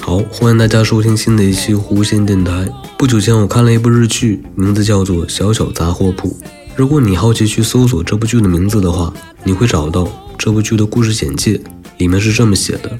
好，欢迎大家收听新的一期弧线电台。不久前我看了一部日剧，名字叫做《小小杂货铺》。如果你好奇去搜索这部剧的名字的话，你会找到这部剧的故事简介，里面是这么写的：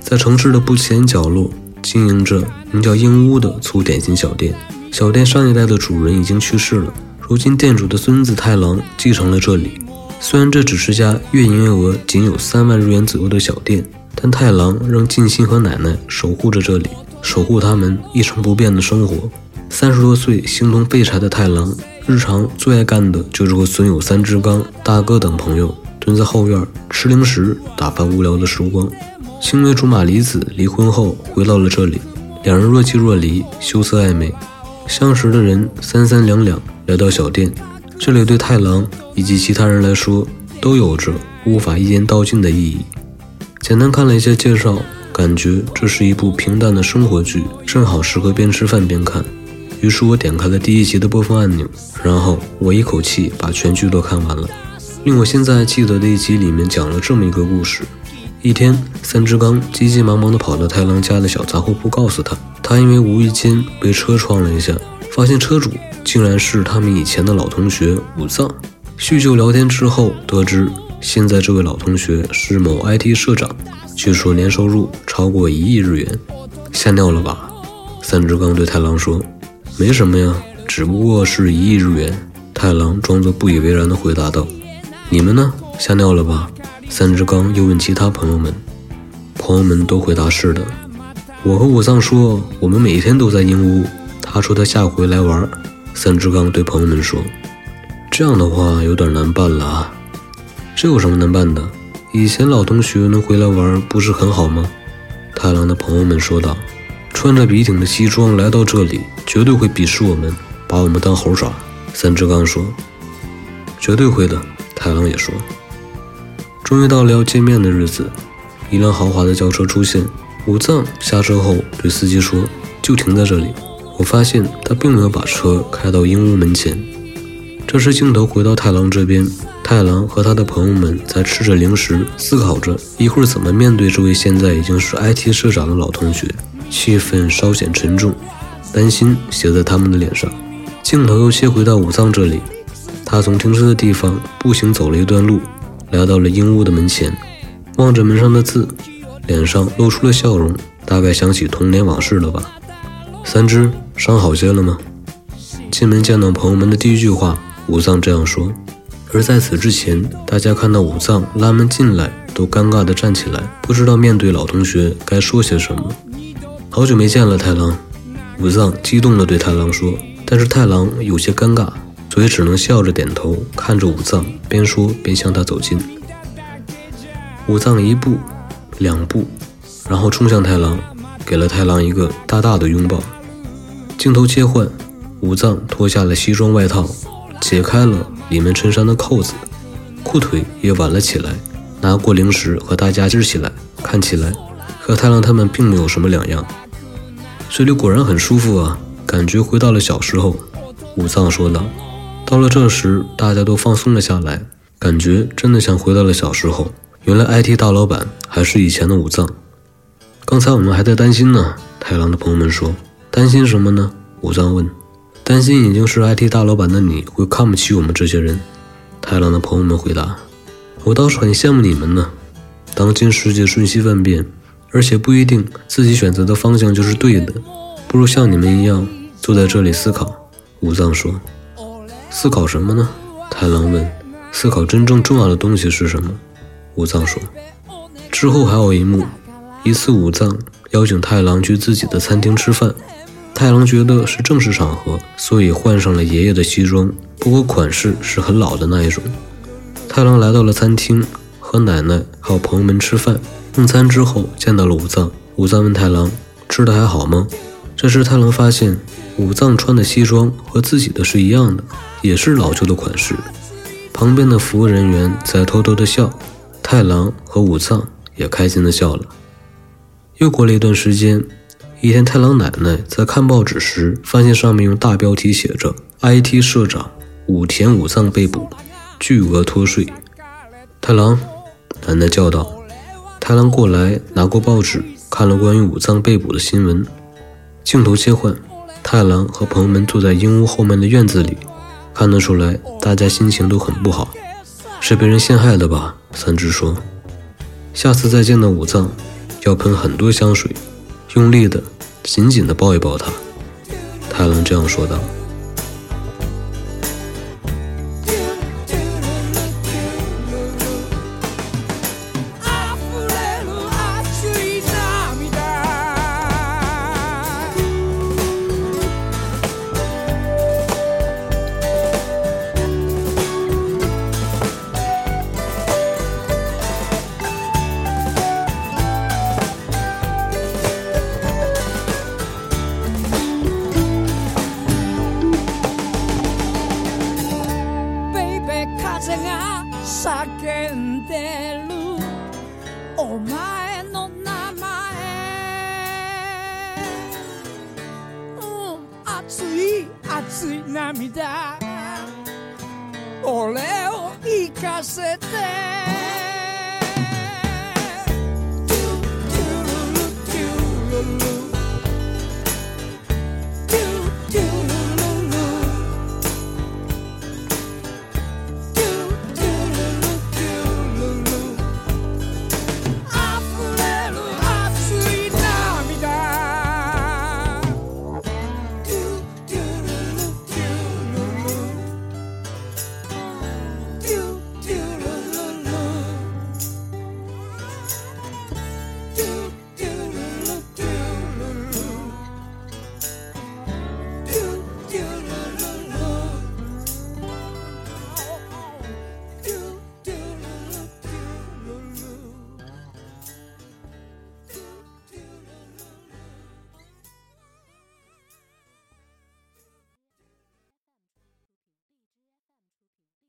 在城市的不起眼角落，经营着名叫英屋的粗点心小店。小店上一代的主人已经去世了，如今店主的孙子太郎继承了这里。虽然这只是家月营业额仅有三万日元左右的小店。但太郎仍尽心和奶奶守护着这里，守护他们一成不变的生活。三十多岁、形同废柴的太郎，日常最爱干的就是和损友三之刚、大哥等朋友蹲在后院吃零食，打发无聊的时光。青梅竹马李子离婚后回到了这里，两人若即若离，羞涩暧昧。相识的人三三两两来到小店，这里对太郎以及其他人来说都有着无法一言道尽的意义。简单看了一些介绍，感觉这是一部平淡的生活剧，正好适合边吃饭边看。于是我点开了第一集的播放按钮，然后我一口气把全剧都看完了。令我现在记得的一集里面讲了这么一个故事：一天，三只刚急急忙忙地跑到太郎家的小杂货铺，告诉他，他因为无意间被车撞了一下，发现车主竟然是他们以前的老同学武藏。叙旧聊天之后，得知。现在这位老同学是某 IT 社长，据说年收入超过一亿日元，吓尿了吧？三只刚对太郎说：“没什么呀，只不过是一亿日元。”太郎装作不以为然地回答道：“你们呢？吓尿了吧？”三只刚又问其他朋友们，朋友们都回答是的。我和武藏说，我们每天都在英屋。他说他下回来玩。三只刚对朋友们说：“这样的话有点难办了啊。”这有什么难办的？以前老同学能回来玩，不是很好吗？太郎的朋友们说道。穿着笔挺的西装来到这里，绝对会鄙视我们，把我们当猴耍。三只刚说。绝对会的。太郎也说。终于到了要见面的日子，一辆豪华的轿车出现。武藏下车后对司机说：“就停在这里。”我发现他并没有把车开到樱屋门前。这时镜头回到太郎这边。太郎和他的朋友们在吃着零食，思考着一会儿怎么面对这位现在已经是 IT 社长的老同学，气氛稍显沉重，担心写在他们的脸上。镜头又切回到武藏这里，他从停车的地方步行走了一段路，来到了樱屋的门前，望着门上的字，脸上露出了笑容，大概想起童年往事了吧。三只伤好些了吗？进门见到朋友们的第一句话，武藏这样说。而在此之前，大家看到武藏拉门进来，都尴尬地站起来，不知道面对老同学该说些什么。好久没见了，太郎。武藏激动地对太郎说，但是太郎有些尴尬，所以只能笑着点头，看着武藏，边说边向他走近。武藏一步，两步，然后冲向太郎，给了太郎一个大大的拥抱。镜头切换，武藏脱下了西装外套，解开了。里面衬衫的扣子，裤腿也挽了起来，拿过零食和大家支起来，看起来和太郎他们并没有什么两样。这里果然很舒服啊，感觉回到了小时候。武藏说道。到了这时，大家都放松了下来，感觉真的像回到了小时候。原来 IT 大老板还是以前的武藏。刚才我们还在担心呢，太郎的朋友们说。担心什么呢？武藏问。担心已经是 IT 大老板的你会看不起我们这些人，太郎的朋友们回答：“我倒是很羡慕你们呢。当今世界瞬息万变，而且不一定自己选择的方向就是对的，不如像你们一样坐在这里思考。”武藏说：“思考什么呢？”太郎问：“思考真正重要的东西是什么？”武藏说：“之后还有一幕，一次武藏邀请太郎去自己的餐厅吃饭。”太郎觉得是正式场合，所以换上了爷爷的西装，不过款式是很老的那一种。太郎来到了餐厅，和奶奶还有朋友们吃饭。用餐之后，见到了武藏。武藏问太郎：“吃的还好吗？”这时太郎发现武藏穿的西装和自己的是一样的，也是老旧的款式。旁边的服务人员在偷偷的笑，太郎和武藏也开心的笑了。又过了一段时间。一天，太郎奶奶在看报纸时，发现上面用大标题写着 “IT 社长武田武藏被捕”，巨额脱税。太郎，奶奶叫道。太郎过来拿过报纸，看了关于武藏被捕的新闻。镜头切换，太郎和朋友们坐在鹰屋后面的院子里，看得出来大家心情都很不好。是被人陷害的吧？三只说。下次再见到武藏，要喷很多香水，用力的、紧紧的抱一抱他。太郎这样说道。熱い涙。俺を生かせて。